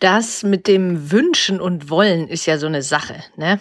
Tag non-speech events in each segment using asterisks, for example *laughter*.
Das mit dem Wünschen und Wollen ist ja so eine Sache, ne?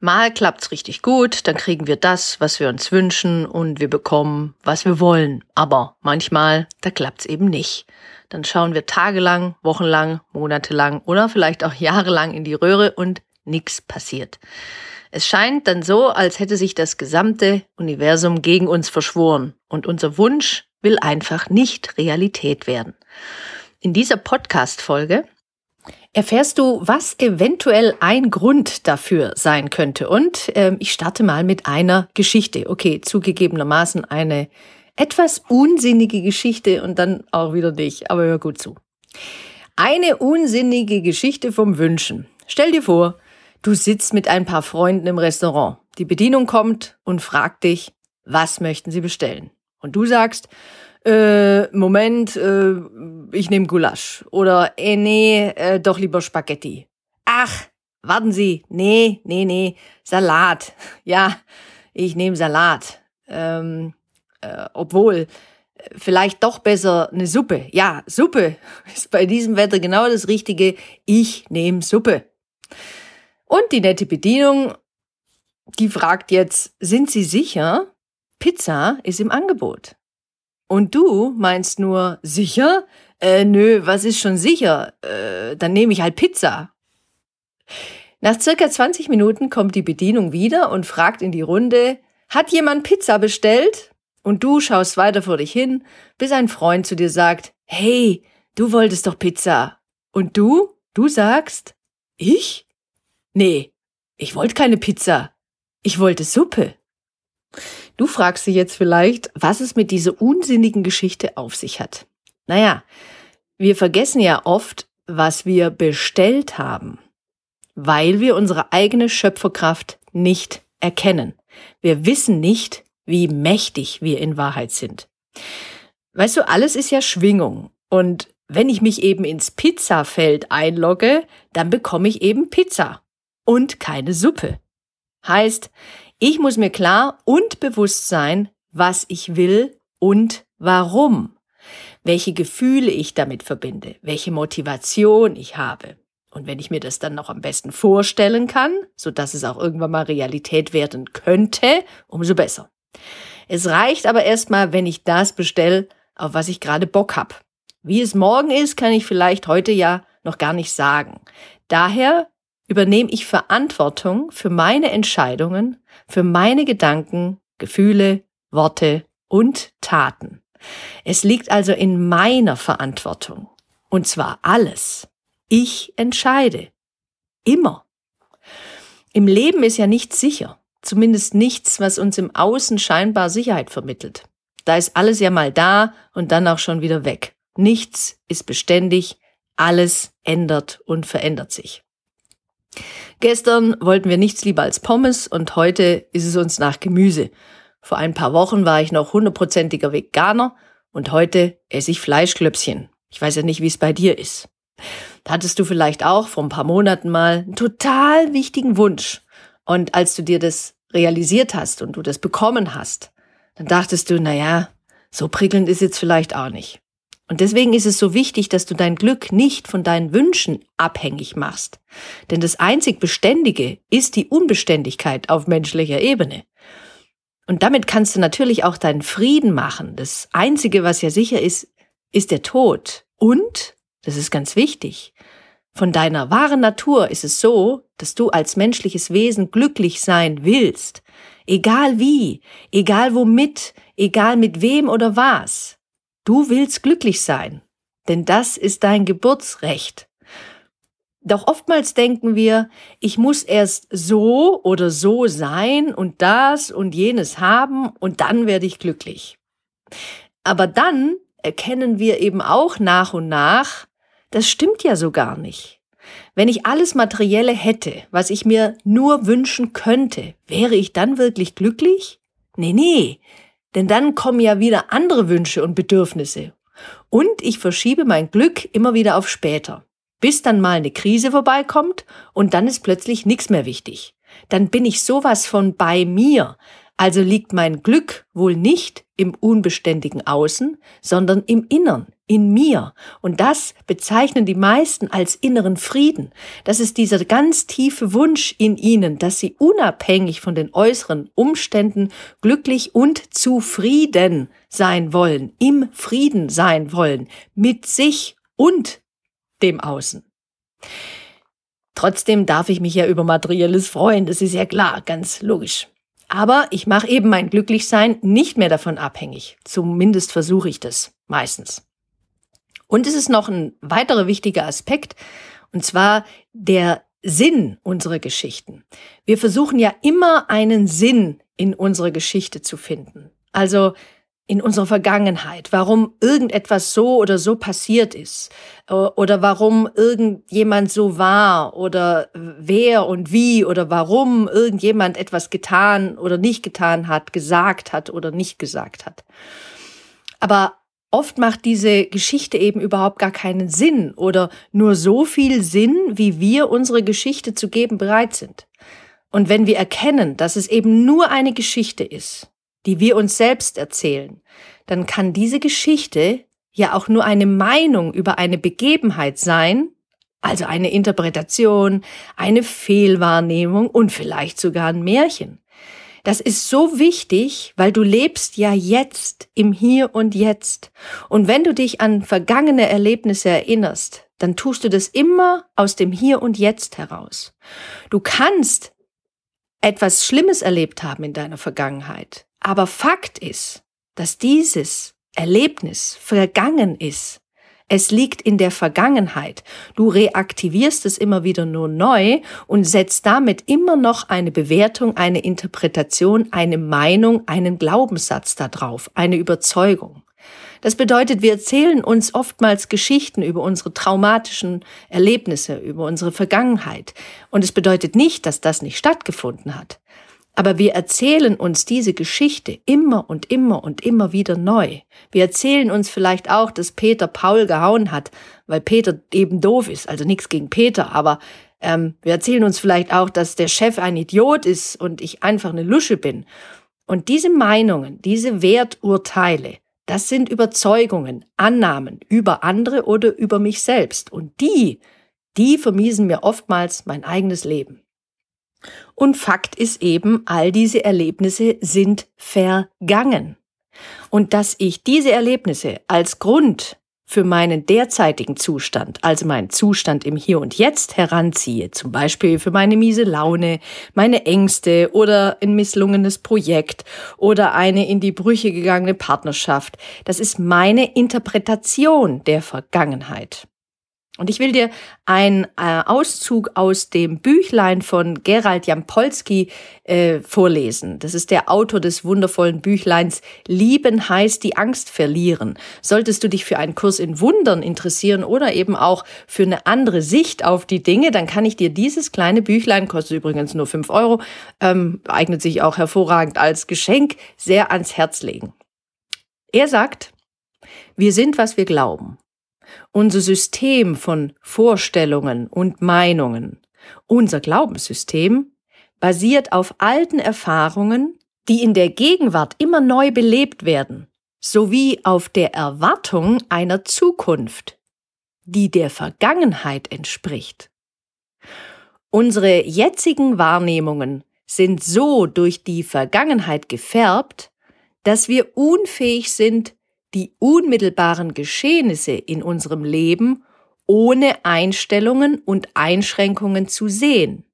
Mal klappt's richtig gut, dann kriegen wir das, was wir uns wünschen und wir bekommen, was wir wollen. Aber manchmal, da klappt's eben nicht. Dann schauen wir tagelang, wochenlang, monatelang oder vielleicht auch jahrelang in die Röhre und nichts passiert. Es scheint dann so, als hätte sich das gesamte Universum gegen uns verschworen und unser Wunsch will einfach nicht Realität werden. In dieser Podcast-Folge erfährst du, was eventuell ein Grund dafür sein könnte. Und ähm, ich starte mal mit einer Geschichte. Okay, zugegebenermaßen eine etwas unsinnige Geschichte und dann auch wieder nicht, aber hör gut zu. Eine unsinnige Geschichte vom Wünschen. Stell dir vor, du sitzt mit ein paar Freunden im Restaurant. Die Bedienung kommt und fragt dich, was möchten sie bestellen? Und du sagst, äh, Moment, äh, ich nehme Gulasch. Oder, äh, nee, äh, doch lieber Spaghetti. Ach, warten Sie, nee, nee, nee, Salat. *laughs* Ja, ich nehme Salat. Ähm, äh, obwohl, vielleicht doch besser eine Suppe. Ja, Suppe *laughs* ist bei diesem Wetter genau das Richtige. Ich nehme Suppe. Und die nette Bedienung, die fragt jetzt, sind Sie sicher? Pizza ist im Angebot. Und du meinst nur, sicher? Äh, nö, was ist schon sicher? Äh, dann nehme ich halt Pizza. Nach circa 20 Minuten kommt die Bedienung wieder und fragt in die Runde, hat jemand Pizza bestellt? Und du schaust weiter vor dich hin, bis ein Freund zu dir sagt, hey, du wolltest doch Pizza. Und du? Du sagst, ich? Nee, ich wollte keine Pizza. Ich wollte Suppe. Du fragst dich jetzt vielleicht, was es mit dieser unsinnigen Geschichte auf sich hat. Naja, wir vergessen ja oft, was wir bestellt haben, weil wir unsere eigene Schöpferkraft nicht erkennen. Wir wissen nicht, wie mächtig wir in Wahrheit sind. Weißt du, alles ist ja Schwingung. Und wenn ich mich eben ins Pizzafeld einlogge, dann bekomme ich eben Pizza und keine Suppe. Heißt, ich muss mir klar und bewusst sein, was ich will und warum. Welche Gefühle ich damit verbinde, welche Motivation ich habe. Und wenn ich mir das dann noch am besten vorstellen kann, so dass es auch irgendwann mal Realität werden könnte, umso besser. Es reicht aber erstmal, wenn ich das bestelle, auf was ich gerade Bock hab. Wie es morgen ist, kann ich vielleicht heute ja noch gar nicht sagen. Daher übernehme ich Verantwortung für meine Entscheidungen, für meine Gedanken, Gefühle, Worte und Taten. Es liegt also in meiner Verantwortung. Und zwar alles. Ich entscheide. Immer. Im Leben ist ja nichts sicher. Zumindest nichts, was uns im Außen scheinbar Sicherheit vermittelt. Da ist alles ja mal da und dann auch schon wieder weg. Nichts ist beständig. Alles ändert und verändert sich. Gestern wollten wir nichts lieber als Pommes und heute ist es uns nach Gemüse. Vor ein paar Wochen war ich noch hundertprozentiger Veganer und heute esse ich Fleischklöpschen. Ich weiß ja nicht, wie es bei dir ist. Da hattest du vielleicht auch vor ein paar Monaten mal einen total wichtigen Wunsch. Und als du dir das realisiert hast und du das bekommen hast, dann dachtest du, na ja, so prickelnd ist jetzt vielleicht auch nicht. Und deswegen ist es so wichtig, dass du dein Glück nicht von deinen Wünschen abhängig machst. Denn das einzig Beständige ist die Unbeständigkeit auf menschlicher Ebene. Und damit kannst du natürlich auch deinen Frieden machen. Das Einzige, was ja sicher ist, ist der Tod. Und, das ist ganz wichtig, von deiner wahren Natur ist es so, dass du als menschliches Wesen glücklich sein willst. Egal wie, egal womit, egal mit wem oder was. Du willst glücklich sein, denn das ist dein Geburtsrecht. Doch oftmals denken wir, ich muss erst so oder so sein und das und jenes haben und dann werde ich glücklich. Aber dann erkennen wir eben auch nach und nach, das stimmt ja so gar nicht. Wenn ich alles Materielle hätte, was ich mir nur wünschen könnte, wäre ich dann wirklich glücklich? Nee, nee, denn dann kommen ja wieder andere Wünsche und Bedürfnisse. Und ich verschiebe mein Glück immer wieder auf später, bis dann mal eine Krise vorbeikommt und dann ist plötzlich nichts mehr wichtig. Dann bin ich sowas von bei mir, also liegt mein Glück wohl nicht im unbeständigen Außen, sondern im Innern, in mir. Und das bezeichnen die meisten als inneren Frieden. Das ist dieser ganz tiefe Wunsch in ihnen, dass sie unabhängig von den äußeren Umständen glücklich und zufrieden sein wollen, im Frieden sein wollen, mit sich und dem Außen. Trotzdem darf ich mich ja über materielles freuen, das ist ja klar, ganz logisch. Aber ich mache eben mein Glücklichsein nicht mehr davon abhängig. Zumindest versuche ich das meistens. Und es ist noch ein weiterer wichtiger Aspekt, und zwar der Sinn unserer Geschichten. Wir versuchen ja immer einen Sinn in unserer Geschichte zu finden. Also in unserer Vergangenheit, warum irgendetwas so oder so passiert ist äh, oder warum irgendjemand so war oder wer und wie oder warum irgendjemand etwas getan oder nicht getan hat, gesagt hat oder nicht gesagt hat. Aber oft macht diese Geschichte eben überhaupt gar keinen Sinn oder nur so viel Sinn, wie wir unsere Geschichte zu geben bereit sind. Und wenn wir erkennen, dass es eben nur eine Geschichte ist, die wir uns selbst erzählen, dann kann diese Geschichte ja auch nur eine Meinung über eine Begebenheit sein, also eine Interpretation, eine Fehlwahrnehmung und vielleicht sogar ein Märchen. Das ist so wichtig, weil du lebst ja jetzt im Hier und Jetzt. Und wenn du dich an vergangene Erlebnisse erinnerst, dann tust du das immer aus dem Hier und Jetzt heraus. Du kannst etwas Schlimmes erlebt haben in deiner Vergangenheit. Aber Fakt ist, dass dieses Erlebnis vergangen ist. Es liegt in der Vergangenheit. Du reaktivierst es immer wieder nur neu und setzt damit immer noch eine Bewertung, eine Interpretation, eine Meinung, einen Glaubenssatz darauf, eine Überzeugung. Das bedeutet, wir erzählen uns oftmals Geschichten über unsere traumatischen Erlebnisse, über unsere Vergangenheit. Und es bedeutet nicht, dass das nicht stattgefunden hat. Aber wir erzählen uns diese Geschichte immer und immer und immer wieder neu. Wir erzählen uns vielleicht auch, dass Peter Paul gehauen hat, weil Peter eben doof ist. Also nichts gegen Peter, aber ähm, wir erzählen uns vielleicht auch, dass der Chef ein Idiot ist und ich einfach eine Lusche bin. Und diese Meinungen, diese Werturteile, das sind Überzeugungen, Annahmen über andere oder über mich selbst. Und die, die vermiesen mir oftmals mein eigenes Leben. Und Fakt ist eben, all diese Erlebnisse sind vergangen. Und dass ich diese Erlebnisse als Grund für meinen derzeitigen Zustand, also meinen Zustand im Hier und Jetzt heranziehe, zum Beispiel für meine miese Laune, meine Ängste oder ein misslungenes Projekt oder eine in die Brüche gegangene Partnerschaft, das ist meine Interpretation der Vergangenheit. Und ich will dir einen äh, Auszug aus dem Büchlein von Gerald Jampolski äh, vorlesen. Das ist der Autor des wundervollen Büchleins Lieben heißt die Angst verlieren. Solltest du dich für einen Kurs in Wundern interessieren oder eben auch für eine andere Sicht auf die Dinge, dann kann ich dir dieses kleine Büchlein, kostet übrigens nur fünf Euro, ähm, eignet sich auch hervorragend als Geschenk, sehr ans Herz legen. Er sagt, wir sind, was wir glauben. Unser System von Vorstellungen und Meinungen, unser Glaubenssystem, basiert auf alten Erfahrungen, die in der Gegenwart immer neu belebt werden, sowie auf der Erwartung einer Zukunft, die der Vergangenheit entspricht. Unsere jetzigen Wahrnehmungen sind so durch die Vergangenheit gefärbt, dass wir unfähig sind, die unmittelbaren Geschehnisse in unserem Leben ohne Einstellungen und Einschränkungen zu sehen.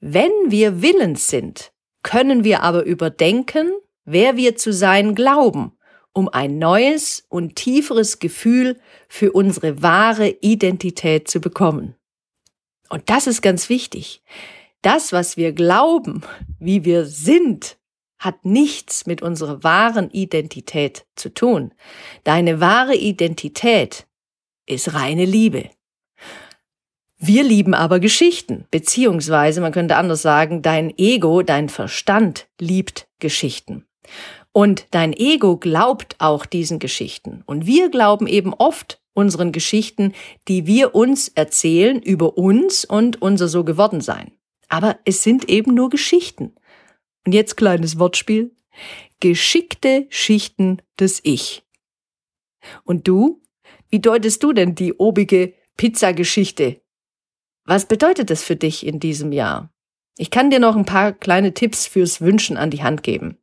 Wenn wir willens sind, können wir aber überdenken, wer wir zu sein glauben, um ein neues und tieferes Gefühl für unsere wahre Identität zu bekommen. Und das ist ganz wichtig. Das, was wir glauben, wie wir sind, hat nichts mit unserer wahren Identität zu tun. Deine wahre Identität ist reine Liebe. Wir lieben aber Geschichten, beziehungsweise man könnte anders sagen, dein Ego, dein Verstand liebt Geschichten. Und dein Ego glaubt auch diesen Geschichten. Und wir glauben eben oft unseren Geschichten, die wir uns erzählen über uns und unser so geworden sein. Aber es sind eben nur Geschichten. Und jetzt kleines Wortspiel. Geschickte Schichten des Ich. Und du? Wie deutest du denn die obige Pizzageschichte was bedeutet das für dich in diesem Jahr? Ich kann dir noch ein paar kleine Tipps fürs Wünschen an die Hand geben.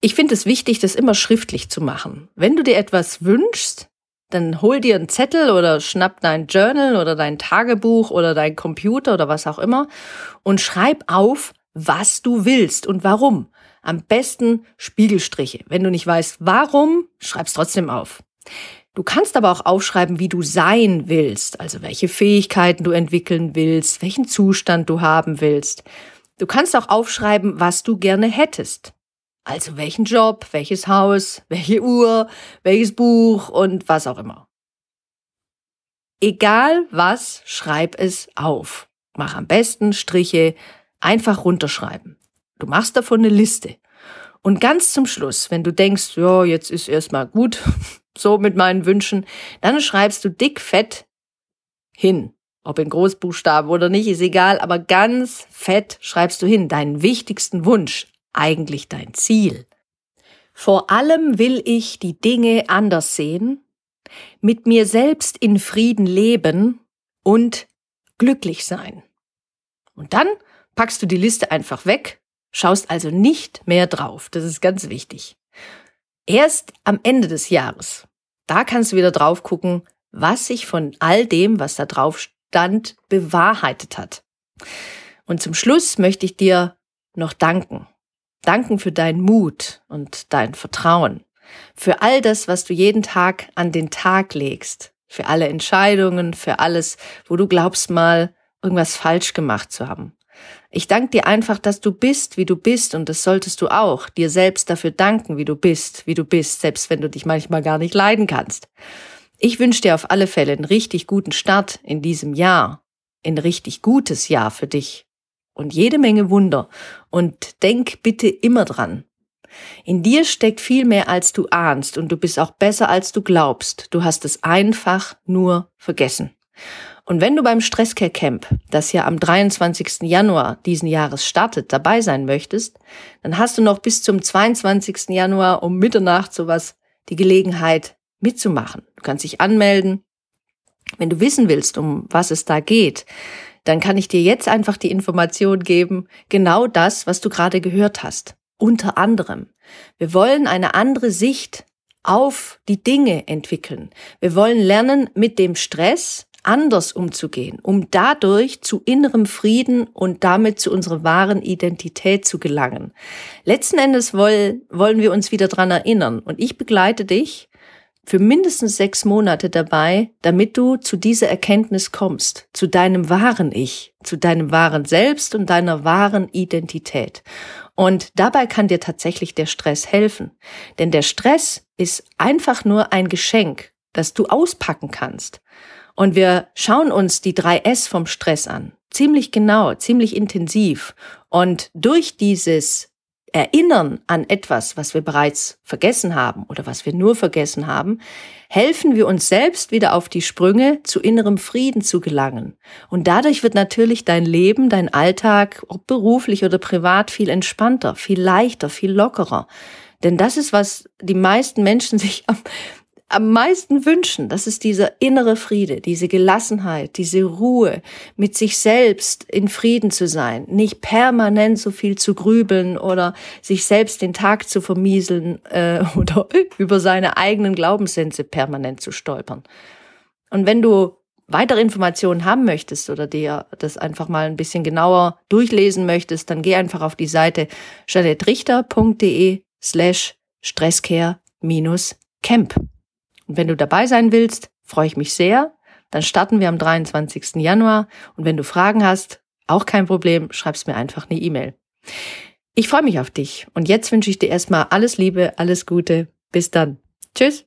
Ich finde es wichtig, das immer schriftlich zu machen. Wenn du dir etwas wünschst, dann hol dir einen Zettel oder schnapp dein Journal oder dein Tagebuch oder dein Computer oder was auch immer und schreib auf, was du willst und warum. Am besten Spiegelstriche. Wenn du nicht weißt, warum, schreib's trotzdem auf. Du kannst aber auch aufschreiben, wie du sein willst, also welche Fähigkeiten du entwickeln willst, welchen Zustand du haben willst. Du kannst auch aufschreiben, was du gerne hättest. Also welchen Job, welches Haus, welche Uhr, welches Buch und was auch immer. Egal was, schreib es auf. Mach am besten Striche einfach runterschreiben. Du machst davon eine Liste. Und ganz zum Schluss, wenn du denkst, ja, jetzt ist erstmal gut, *laughs* so mit meinen Wünschen, dann schreibst du dick fett hin. Ob in Großbuchstaben oder nicht, ist egal, aber ganz fett schreibst du hin, deinen wichtigsten Wunsch, eigentlich dein Ziel. Vor allem will ich die Dinge anders sehen, mit mir selbst in Frieden leben und glücklich sein. Und dann packst du die Liste einfach weg, schaust also nicht mehr drauf. Das ist ganz wichtig. Erst am Ende des Jahres, da kannst du wieder drauf gucken, was sich von all dem, was da drauf stand, bewahrheitet hat. Und zum Schluss möchte ich dir noch danken. Danken für deinen Mut und dein Vertrauen. Für all das, was du jeden Tag an den Tag legst. Für alle Entscheidungen, für alles, wo du glaubst mal irgendwas falsch gemacht zu haben. Ich danke dir einfach, dass du bist, wie du bist, und das solltest du auch, dir selbst dafür danken, wie du bist, wie du bist, selbst wenn du dich manchmal gar nicht leiden kannst. Ich wünsche dir auf alle Fälle einen richtig guten Start in diesem Jahr, ein richtig gutes Jahr für dich und jede Menge Wunder. Und denk bitte immer dran. In dir steckt viel mehr, als du ahnst, und du bist auch besser, als du glaubst. Du hast es einfach nur vergessen. Und wenn du beim Stresscare Camp, das ja am 23. Januar diesen Jahres startet, dabei sein möchtest, dann hast du noch bis zum 22. Januar um Mitternacht sowas die Gelegenheit mitzumachen. Du kannst dich anmelden. Wenn du wissen willst, um was es da geht, dann kann ich dir jetzt einfach die Information geben, genau das, was du gerade gehört hast. Unter anderem. Wir wollen eine andere Sicht auf die Dinge entwickeln. Wir wollen lernen, mit dem Stress anders umzugehen, um dadurch zu innerem Frieden und damit zu unserer wahren Identität zu gelangen. Letzten Endes wollen, wir uns wieder dran erinnern und ich begleite dich für mindestens sechs Monate dabei, damit du zu dieser Erkenntnis kommst, zu deinem wahren Ich, zu deinem wahren Selbst und deiner wahren Identität. Und dabei kann dir tatsächlich der Stress helfen. Denn der Stress ist einfach nur ein Geschenk, das du auspacken kannst. Und wir schauen uns die drei S vom Stress an. Ziemlich genau, ziemlich intensiv. Und durch dieses Erinnern an etwas, was wir bereits vergessen haben oder was wir nur vergessen haben, helfen wir uns selbst wieder auf die Sprünge, zu innerem Frieden zu gelangen. Und dadurch wird natürlich dein Leben, dein Alltag, ob beruflich oder privat, viel entspannter, viel leichter, viel lockerer. Denn das ist, was die meisten Menschen *laughs* sich am am meisten wünschen, das ist dieser innere Friede, diese Gelassenheit, diese Ruhe, mit sich selbst in Frieden zu sein, nicht permanent so viel zu grübeln oder sich selbst den Tag zu vermieseln äh, *laughs* oder über seine eigenen Glaubenssätze permanent zu stolpern. Und wenn du weitere Informationen haben möchtest oder dir das einfach mal ein bisschen genauer durchlesen möchtest, dann geh einfach auf die Seite janettrichter.de slash stresscare-camp. Und wenn du dabei sein willst, freue ich mich sehr. Dann starten wir am 23. Januar. Und wenn du Fragen hast, auch kein Problem, schreibst mir einfach eine E-Mail. Ich freue mich auf dich. Und jetzt wünsche ich dir erstmal alles Liebe, alles Gute. Bis dann. Tschüss.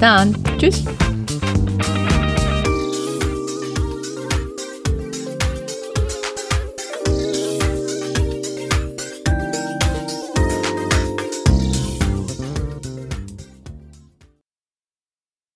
Dann. Tschüss.